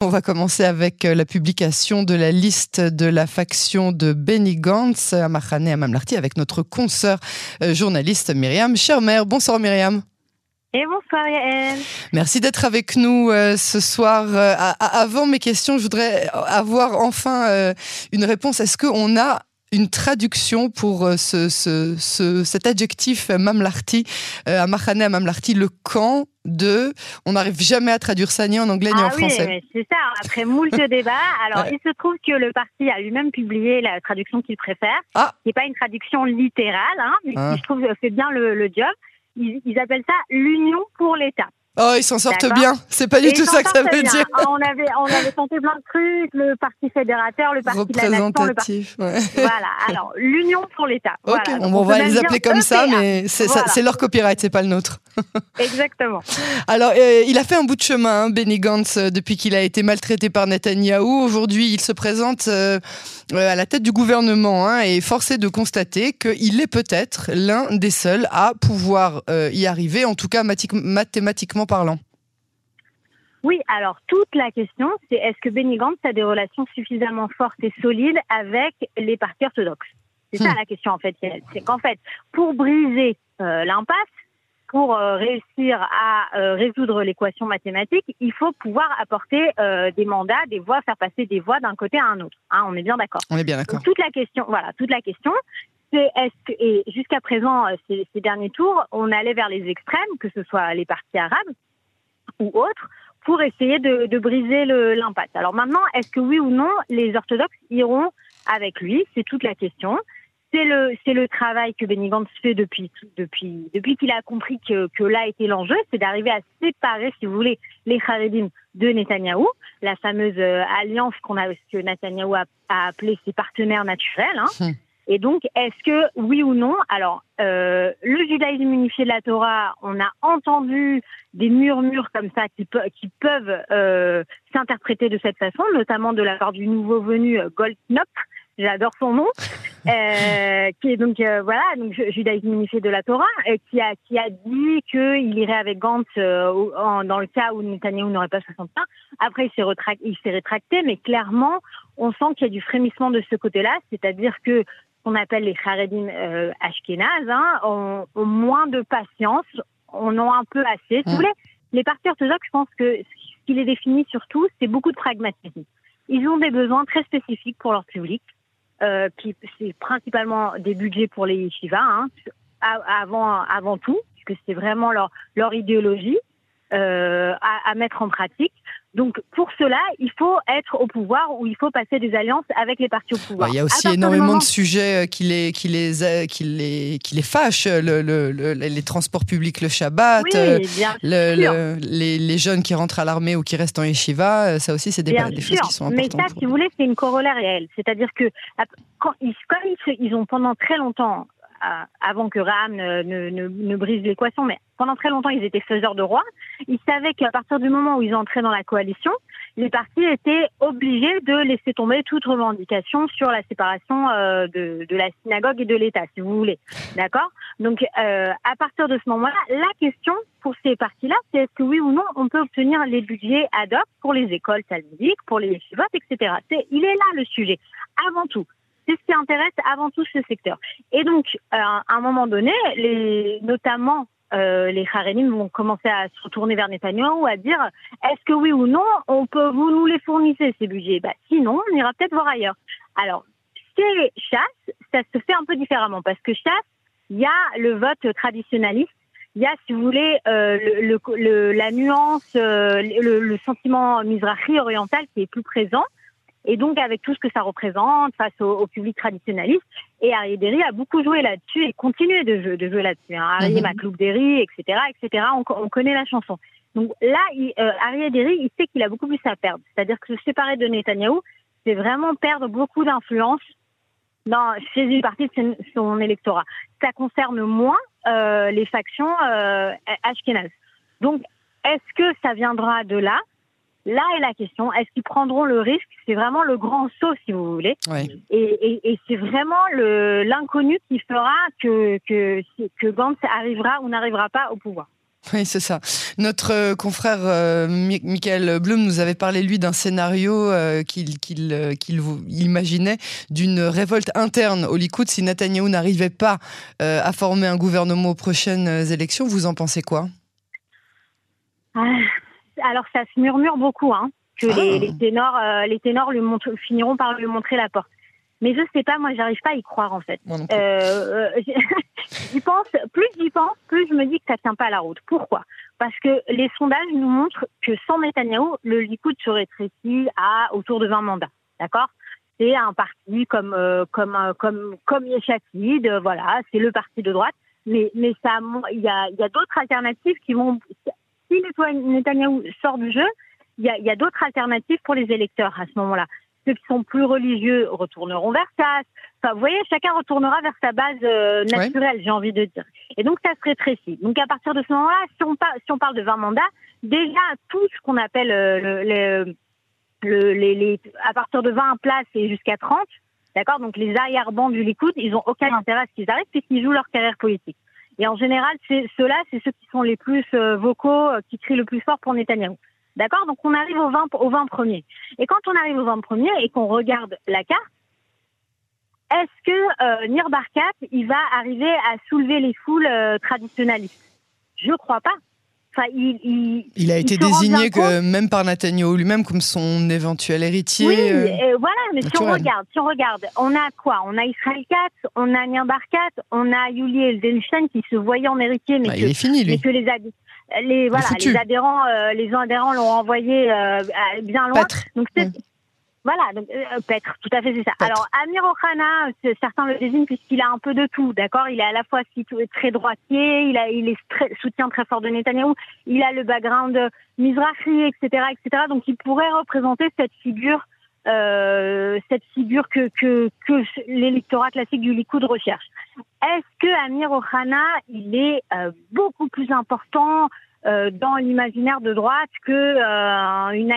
On va commencer avec euh, la publication de la liste de la faction de Benny Gantz à Mahane à Mamlarti avec notre consoeur euh, journaliste Myriam Schermer. Bonsoir Myriam. Et bonsoir Yael. Merci d'être avec nous euh, ce soir. avant mes questions, je voudrais avoir enfin une réponse. Est-ce qu'on a une traduction pour ce, ce, cet adjectif mamlarti, à Mahane à mamlarti, le camp de. On n'arrive jamais à traduire ça ni en anglais ni ah en français. Oui, c'est ça. Après moult débats, alors il se trouve que le parti a lui-même publié la traduction qu'il préfère, ah. qui n'est pas une traduction littérale, hein, mais ah. qui je trouve fait bien le, le job. ils appellent ça l'union pour l'État. Oh, ils s'en sortent bien. C'est pas du tout ça que ça veut dire. Ah, on avait, on avait tenté plein de trucs, le parti fédérateur, le parti de la nation, le parti... Voilà. Alors, l'union pour l'État. on, va les appeler comme ça, mais c'est leur copyright, c'est pas le nôtre. Exactement. Alors, euh, il a fait un bout de chemin, hein, Benny Gantz, euh, depuis qu'il a été maltraité par Netanyahou. Aujourd'hui, il se présente euh, à la tête du gouvernement hein, et forcé de constater qu'il est peut-être l'un des seuls à pouvoir y arriver, en tout cas mathématiquement parlant Oui, alors toute la question, c'est est-ce que Benny Gantz a des relations suffisamment fortes et solides avec les partis orthodoxes? C'est ça hmm. la question en fait. C'est qu'en fait, pour briser euh, l'impasse, pour euh, réussir à euh, résoudre l'équation mathématique, il faut pouvoir apporter des mandats, des voix, faire passer des voix d'un côté à un autre. Hein, on est bien d'accord. On est bien d'accord. Toute la question, voilà, toute la question, est-ce et jusqu'à présent, ces, ces, derniers tours, on allait vers les extrêmes, que ce soit les partis arabes, ou autres pour essayer de, briser l'impasse. Alors maintenant, est-ce que oui ou non, les orthodoxes iront avec lui? C'est toute la question. C'est le, travail que Benny Gantz fait depuis, qu'il a compris que, là était l'enjeu, c'est d'arriver à séparer, si vous voulez, les Haredim de Netanyahou, la fameuse euh, alliance a, que Netanyahou a, appelée ses partenaires naturels. Hein. Et donc, est-ce que oui ou non Alors, euh, le judaïsme unifié de la Torah, on a entendu des murmures comme ça qui, qui peuvent euh, s'interpréter de cette façon, notamment de la part du nouveau venu euh, Goldknop, j'adore son nom, euh, qui est donc euh, voilà donc judaïsme unifié de la Torah, et qui a qui a dit qu'il irait avec Gantz euh, dans le cas où Netanyahu n'aurait pas 61. Après il s'est rétracté, il s'est rétracté, mais clairement on sent qu'il y a du frémissement de ce côté-là, c'est-à-dire que qu'on appelle les Haredim euh, Ashkenaz hein, ont, moins de patience, en ont un peu assez. Si vous voulez, les partis orthodoxes, je pense que ce qui les définit surtout, c'est beaucoup de pragmatisme. Ils ont des besoins très spécifiques pour leur public, euh, qui c'est principalement des budgets pour les yeshivas, hein, avant avant tout, puisque c'est vraiment leur leur idéologie euh, à, à mettre en pratique. Donc pour cela, il faut être au pouvoir ou il faut passer des alliances avec les partis au pouvoir. Il y a aussi énormément de sujets euh, qui les, qui les, euh, qui les, qui les fâchent. Le, le, les transports publics le Shabbat, euh, les, les, jeunes qui rentrent à l'armée ou qui restent en yeshiva, ça aussi c'est des, des choses qui sont importantes. Mais ça, si vous voulez, c'est une corollaire réelle. C'est-à-dire que quand ils, comme ils ont pendant très longtemps avant que Ram ne, ne, ne, brise l'équation, mais pendant très longtemps, ils étaient faiseurs de rois. Ils savaient qu'à partir du moment où ils entraient dans la coalition, les partis étaient obligés de laisser tomber toute revendication sur la séparation euh, de, de, la synagogue et de l'État, si vous voulez. D'accord? Donc, euh, à partir de ce moment-là, la question pour ces partis-là, c'est est-ce que oui ou non, on peut obtenir les budgets ad hoc pour les écoles talmudiques, pour les chivotes, etc. il est là le sujet, avant tout. C'est ce qui intéresse avant tout ce secteur. Et donc, euh, à un moment donné, les, notamment euh, les Harenim vont commencer à se retourner vers Netanyahu à dire est-ce que oui ou non, on peut vous nous les fournissez ces budgets? Bah, Sinon, on ira peut-être voir ailleurs. Alors, chez chasse, ça se fait un peu différemment parce que chasse, il y a le vote traditionnaliste il y a, si vous voulez, euh, le, le, la nuance, euh, le, le, sentiment mizrahi oriental qui est plus présent. Et donc, avec tout ce que ça représente face au, public traditionnaliste, et Arié Derry a beaucoup joué là-dessus et continué de jouer, de jouer là-dessus. Hein. Arié mmh. Derry, etc., etc. On, on, connaît la chanson. Donc là, il, euh, Derry, il sait qu'il a beaucoup plus à perdre. C'est-à-dire que se séparer de Netanyahou, c'est vraiment perdre beaucoup d'influence dans, chez une partie de son, électorat. Ça concerne moins euh, les factions euh, ashkénazes. Donc, est-ce que ça viendra de là? Là est la question, est-ce qu'ils prendront le risque? C'est vraiment le grand saut, si vous voulez. Et, c'est vraiment l'inconnu qui fera que, que, que Gantz arrivera ou n'arrivera pas au pouvoir. Oui, c'est ça. Notre euh, confrère euh, Michael Blum nous avait parlé, lui, d'un scénario euh, qu'il imaginait d'une révolte interne au Likoud si Netanyahou n'arrivait pas à former un gouvernement aux prochaines élections. Vous en pensez quoi? Ah, Alors, ça se murmure beaucoup, hein, que les, ah. ténors, les ténors lui finiront par lui montrer la porte. Mais je sais pas, moi, j'arrive pas à y croire en fait. Euh, j'y pense, plus j'y pense, plus je me dis que ça tient pas la route. Pourquoi? Parce que les sondages nous montrent que sans Netanyahou, le Likoud se rétrécit à autour de 20 mandats. D'accord? C'est un parti comme euh, comme euh, comme comme Yeshatid, voilà, c'est le parti de droite. Mais mais ça, il y a il y a d'autres alternatives qui vont. Si Netanyahou sort du jeu, il y a, d'autres alternatives pour les électeurs à ce moment-là ceux qui sont plus religieux retourneront vers ça. Enfin, vous voyez, chacun retournera vers sa base euh, naturelle, j'ai envie de dire. Et donc, ça se rétrécit. Donc, à partir de ce moment-là, si on, si on parle de 20 mandats, déjà, tout ce qu'on appelle euh, le, les, les, à partir de 20 places et jusqu'à 30, d'accord Donc, les arrière-bancs du Likoud, ils ont aucun intérêt à ce qu'ils arrivent puisqu'ils jouent leur carrière politique. Et en général, ceux-là, c'est ceux qui sont les plus euh, vocaux, qui crient le plus fort pour Netanyahou. D'accord? Donc on arrive au 20, au 20 premiers. Et quand on arrive au 20 premiers et qu'on regarde la carte, est-ce que euh, Nir il va arriver à soulever les foules euh, traditionnalistes? Je crois pas. Enfin, il, il, a été désigné que, même par Netanyahu lui-même comme son éventuel héritier. Oui, euh, voilà, mais si on regarde, si on regarde, on a quoi? On a Israël Katz, on a Nir Barkat, on a Yuli Eldenstein qui se voyait en héritier, mais, bah, que, il est fini, lui. mais que les les voilà les adhérents euh, les adhérents l'ont envoyé euh, bien loin. Donc c'est voilà donc euh, Petre tout à fait c'est ça. Alors Amir Ohana certains le désignent puisqu'il a un peu de tout d'accord? Il est à la fois très droitier il a il est très, soutien très fort de Netanyahou il a le background Mizrahi etc etc donc il pourrait représenter cette figure euh, cette figure que, que, que l'électorat classique du Likoud recherche. Est-ce que Amir Ohana, il est euh, beaucoup plus important euh, dans l'imaginaire de droite que euh, une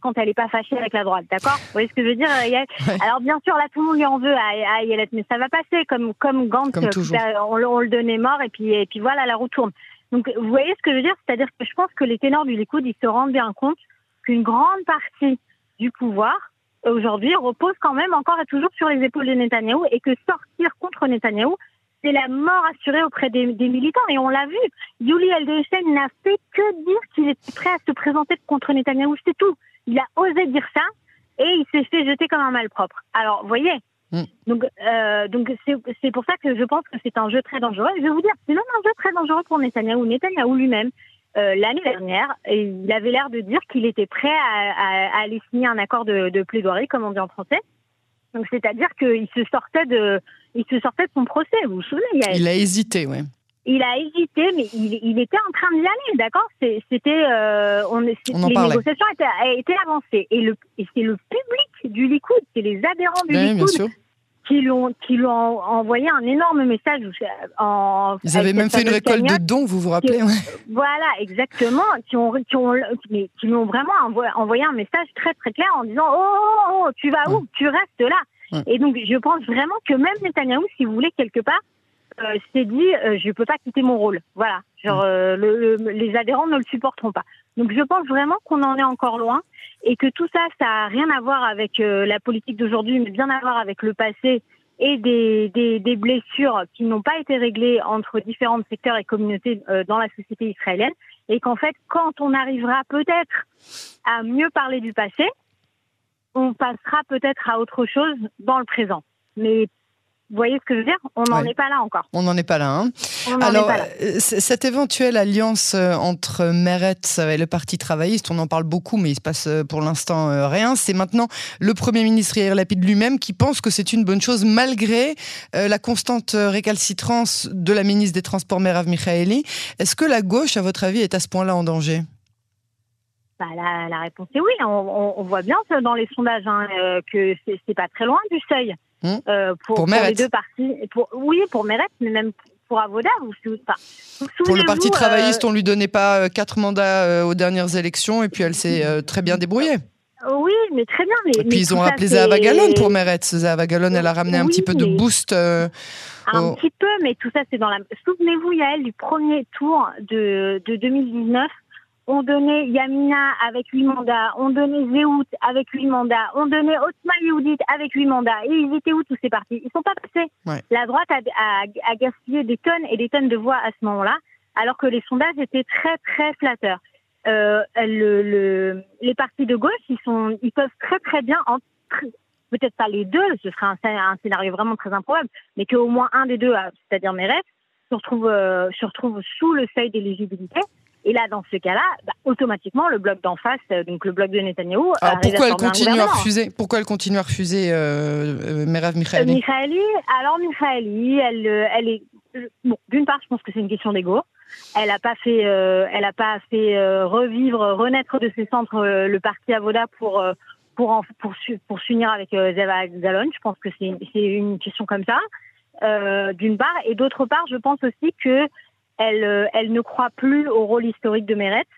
quand elle n'est pas fâchée avec la droite, d'accord? Vous voyez ce que je veux dire Alors bien sûr, là tout le monde lui en veut à, Ayelet, mais ça va passer comme comme Gantz, on, on, le donnait mort et puis et puis voilà, la roue tourne. Donc vous voyez ce que je veux dire? C'est-à-dire que je pense que les ténors du Likoud, ils se rendent bien compte qu'une grande partie du pouvoir aujourd'hui repose quand même encore et toujours sur les épaules de Netanyahou et que sortir contre Netanyahou, c'est la mort assurée auprès des, militants. Et on l'a vu, Yuli Eldeshen n'a fait que dire qu'il était prêt à se présenter contre Netanyahou, c'est tout. Il a osé dire ça et il s'est fait jeter comme un malpropre. Alors, vous voyez, mm. donc euh, donc c'est pour ça que je pense que c'est un jeu très dangereux. Je vais vous dire, c'est même un jeu très dangereux pour Netanyahou. Netanyahou lui-même, euh, l'année dernière, il avait l'air de dire qu'il était prêt à, aller signer un accord de, plaidoirie, comme on dit en français. Donc c'est-à-dire qu'il se sortait de, il se sortait de son procès. Vous vous souvenez Il a, hésité, oui. Il a hésité, mais il, était en train d'y aller, d'accord? C'était, euh, on, les négociations étaient, étaient avancées, et, le, et c'est le public du Likoud, c'est les adhérents du oui, Likoud qui l'ont qui l'ont envoyé un énorme message en ils avaient même fait une récolte de dons vous vous rappelez voilà exactement qui ont qui ont mais qui l'ont vraiment envoyé un message très très clair en disant oh, oh, oh, oh tu vas où? Tu restes là et donc je pense vraiment que même Netanyahou si vous voulez quelque part euh, s'est dit euh, je peux pas quitter mon rôle. Voilà. Genre euh, le, les adhérents ne le supporteront pas. Donc je pense vraiment qu'on en est encore loin et que tout ça, ça n'a rien à voir avec euh, la politique d'aujourd'hui, mais bien à voir avec le passé et des, des, des blessures qui n'ont pas été réglées entre différents secteurs et communautés euh, dans la société israélienne, et qu'en fait, quand on arrivera peut-être à mieux parler du passé, on passera peut-être à autre chose dans le présent. Mais vous voyez ce que je veux dire? On n'en est pas là encore. On n'en est pas là. Hein Alors, euh, cette éventuelle alliance euh, entre Meretz et le Parti travailliste, on en parle beaucoup, mais il se passe euh, pour l'instant rien. C'est maintenant le Premier ministre Yair Lapid lui-même qui pense que c'est une bonne chose, malgré la constante récalcitrance de la ministre des Transports, Merav Michaeli. Est-ce que la gauche, à votre avis, est à ce point-là en danger? Bah, la, réponse est oui. On, voit bien dans les sondages hein, que c'est pas très loin du seuil. Hmm. Euh, pour, les deux partis. Pour, oui, pour Meret, mais même pour Avoda. Vous, pour le Parti travailliste, euh, on lui donnait pas euh, quatre mandats aux dernières élections et puis elle s'est très bien débrouillée. Oui, mais très bien. Mais, Et puis ils ont appelé Zahava Galon pour Meretz. Zahava Galon, elle a ramené un petit peu de boost. euh, Un petit peu, mais tout ça, c'est dans la. Souvenez-vous, Yael, du premier tour de, de 2019. On donnait Yamina avec huit mandats, on donnait Zéhout avec huit mandats, on donnait Otman Yehoudit avec huit mandats. Et ils étaient où tous ces partis? Ils sont pas passés. Ouais. La droite a, a- a gaspillé des tonnes et des tonnes de voix à ce moment-là, alors que les sondages étaient très très flatteurs. Euh, le, le- les partis de gauche, ils sont, ils peuvent très très bien, en- peut-être pas les deux, ce serait un, scén- un scénario vraiment très improbable, mais qu'au moins un des deux, c'est-à-dire Mérès, se retrouve, euh, se retrouve sous le seuil d'éligibilité. Et là, dans ce cas-là, bah, automatiquement, le bloc d'en face, euh, donc le bloc de Netanyahou, Alors arrive pourquoi à elle continue à refuser? Pourquoi elle continue à refuser euh, euh, Merav Euh, Michaeli alors Michaeli, elle, euh, elle est euh, bon. D'une part, je pense que c'est une question d'ego. Elle n'a pas fait, euh, elle a pas fait euh, revivre, renaître de ses centres euh, le parti Avoda pour euh, pour en- pour pour s'unir avec euh, Zeva Galon. Je pense que c'est une- question comme ça. Euh, D'une part, et d'autre part, je pense aussi que elle euh, elle ne croit plus au rôle historique de Meretz.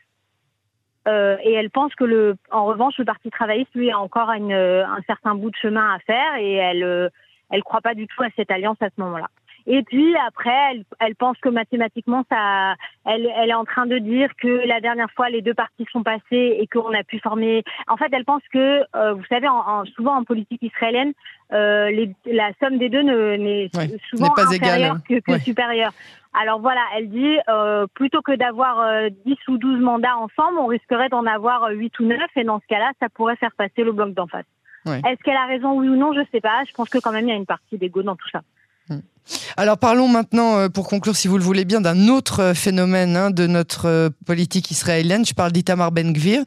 Euh, et elle pense que le, en revanche, le Parti travailliste lui a encore une, euh, un certain bout de chemin à faire et elle, euh, elle croit pas du tout à cette alliance à ce moment-là. Et puis après, elle, elle pense que mathématiquement, ça, elle, elle est en train de dire que la dernière fois, les deux partis sont passés et qu'on a pu former. En fait, elle pense que, euh, vous savez, en, en- souvent en politique israélienne, euh, les, la somme des deux ne- n'est Ouais, souvent pas inférieure égale. que, que Ouais. supérieure. Alors voilà, elle dit euh, plutôt que d'avoir euh, 10 ou 12 mandats ensemble, on risquerait d'en avoir euh, 8 ou 9 et dans ce cas-là, ça pourrait faire passer le bloc d'en face. Ouais. Est-ce qu'elle a raison oui ou non? Je sais pas. Je pense que quand même il y a une partie d'ego dans tout ça. Alors parlons maintenant, euh, pour conclure, si vous le voulez bien, d'un autre euh, phénomène hein, de notre euh, politique israélienne. Je parle d'Itamar Ben-Gvir,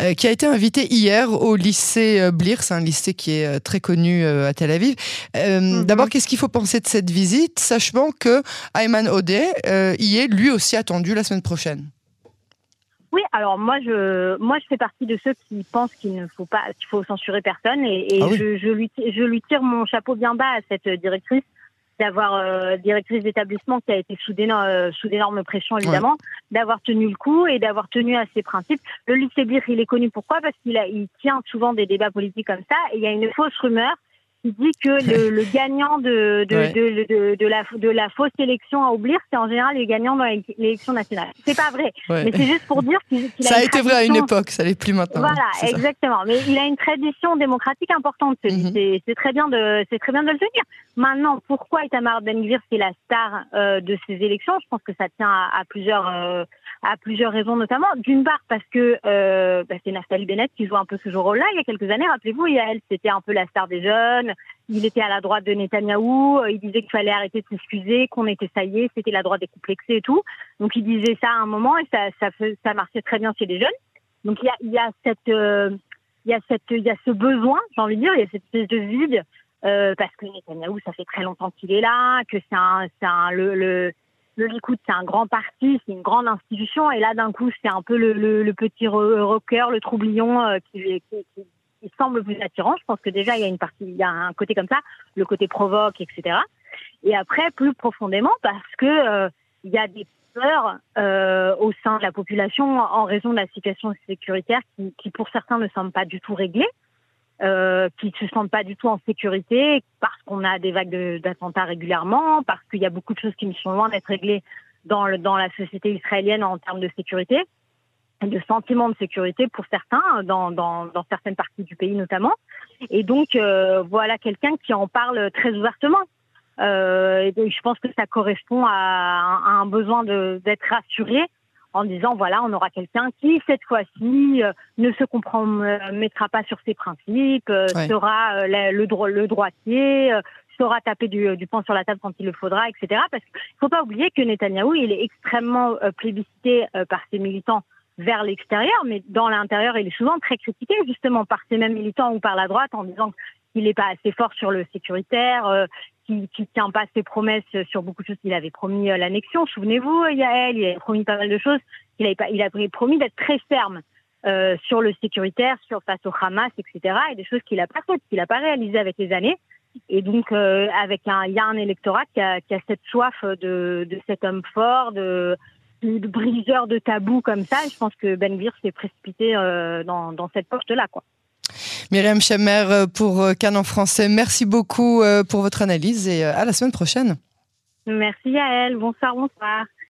euh, qui a été invité hier au lycée Blir, c'est un lycée qui est très connu euh, à Tel Aviv. Euh, Mhm. D'abord, qu'est-ce qu'il faut penser de cette visite, sachant que Ayman Odeh y est lui aussi attendu la semaine prochaine? Oui, alors moi je moi je fais partie de ceux qui pensent qu'il ne faut pas qu'il faut censurer personne et, et Ah oui. je, je lui je lui tire mon chapeau bien bas à cette directrice d'avoir euh, directrice d'établissement qui a été sous euh, sous d'énormes pressions évidemment, d'avoir tenu le coup et d'avoir tenu à ses principes. Le lycée Bir, il est connu pourquoi? Parce qu'il a il tient souvent des débats politiques comme ça et il y a une fausse rumeur qui dit que le, le gagnant de de, Ouais. de, de, de la de la fausse élection à oublier, c'est en général les gagnants dans l'élection nationale. C'est pas vrai. Ouais. Mais c'est juste pour dire qu'il qu'il Ça a été vrai à une époque, ça l'est plus maintenant. Voilà, ça. exactement. Mais il a une tradition démocratique importante. Mhm. C'est c'est très bien de, c'est très bien de le tenir. Maintenant, pourquoi Itamar Ben-Gvir c'est la star euh, de ces élections? Je pense que ça tient à, à plusieurs, euh, à plusieurs raisons, notamment d'une part parce que euh, bah, c'est Naftali Bennett qui joue un peu ce rôle-là. Il y a quelques années, rappelez-vous, elle, c'était un peu la star des jeunes. Il était à la droite de Netanyahou. euh, Il disait qu'il fallait arrêter de s'excuser, qu'on était ça y est, c'était la droite décomplexée et tout. Donc il disait ça à un moment et ça, ça, ça marchait très bien chez les jeunes. Donc il y a, il y a cette, euh, il y a cette, il y a ce besoin, j'ai envie de dire, il y a cette espèce de vide euh, parce que Netanyahou, ça fait très longtemps qu'il est là, que c'est un, un, le, le, le Likoud, c'est un grand parti, c'est une grande institution, et là d'un coup, c'est un peu le, le, le petit ro- rocker, le troublion euh, qui, qui, qui, semble plus attirant. Je pense que déjà il y a une partie, il y a un côté comme ça, le côté provoque, etc. Et après, plus profondément, parce que euh, il y a des peurs euh, au sein de la population en raison de la situation sécuritaire qui pour certains ne semble pas du tout réglée, euh, qui se sentent pas du tout en sécurité parce qu'on a des vagues d'attentats régulièrement, parce qu'il y a beaucoup de choses qui sont loin d'être réglées dans, la société israélienne en termes de sécurité, de sentiment de sécurité pour certains, dans, certaines parties du pays notamment. Et donc, euh, voilà quelqu'un qui en parle très ouvertement. Euh, et je pense que ça correspond à un, besoin d'être rassuré en disant voilà, on aura quelqu'un qui cette fois-ci euh, ne se compromettra pas sur ses principes, euh, Ouais. sera euh, la- le, dro- le droitier, euh, saura taper du, du sur la table quand il le faudra, etc. Parce qu'il faut pas oublier que Netanyahou, il est extrêmement euh, plébiscité euh, par ses militants vers l'extérieur, mais dans l'intérieur, il est souvent très critiqué justement par ces mêmes militants ou par la droite en disant qu'il n'est pas assez fort sur le sécuritaire, euh, qu'il ne tient pas ses promesses sur beaucoup de choses. Il avait promis euh, l'annexion, souvenez-vous, Yael, il avait promis pas mal de choses. Il avait, pas, il avait promis d'être très ferme euh, sur le sécuritaire, sur face au Hamas, etc. Et des choses qu'il n'a pas faites, qu'il n'a pas réalisées avec les années. Et donc, euh, avec un, il y a un électorat qui a, qui a cette soif de, de cet homme fort, de, de briseur de tabous comme ça. Et je pense que Ben Gvir s'est précipité euh, dans, dans cette porte-là, quoi. Myriam Chemer pour Cannes en français. Merci beaucoup pour votre analyse et à la semaine prochaine. Merci à elle. Bonsoir, bonsoir.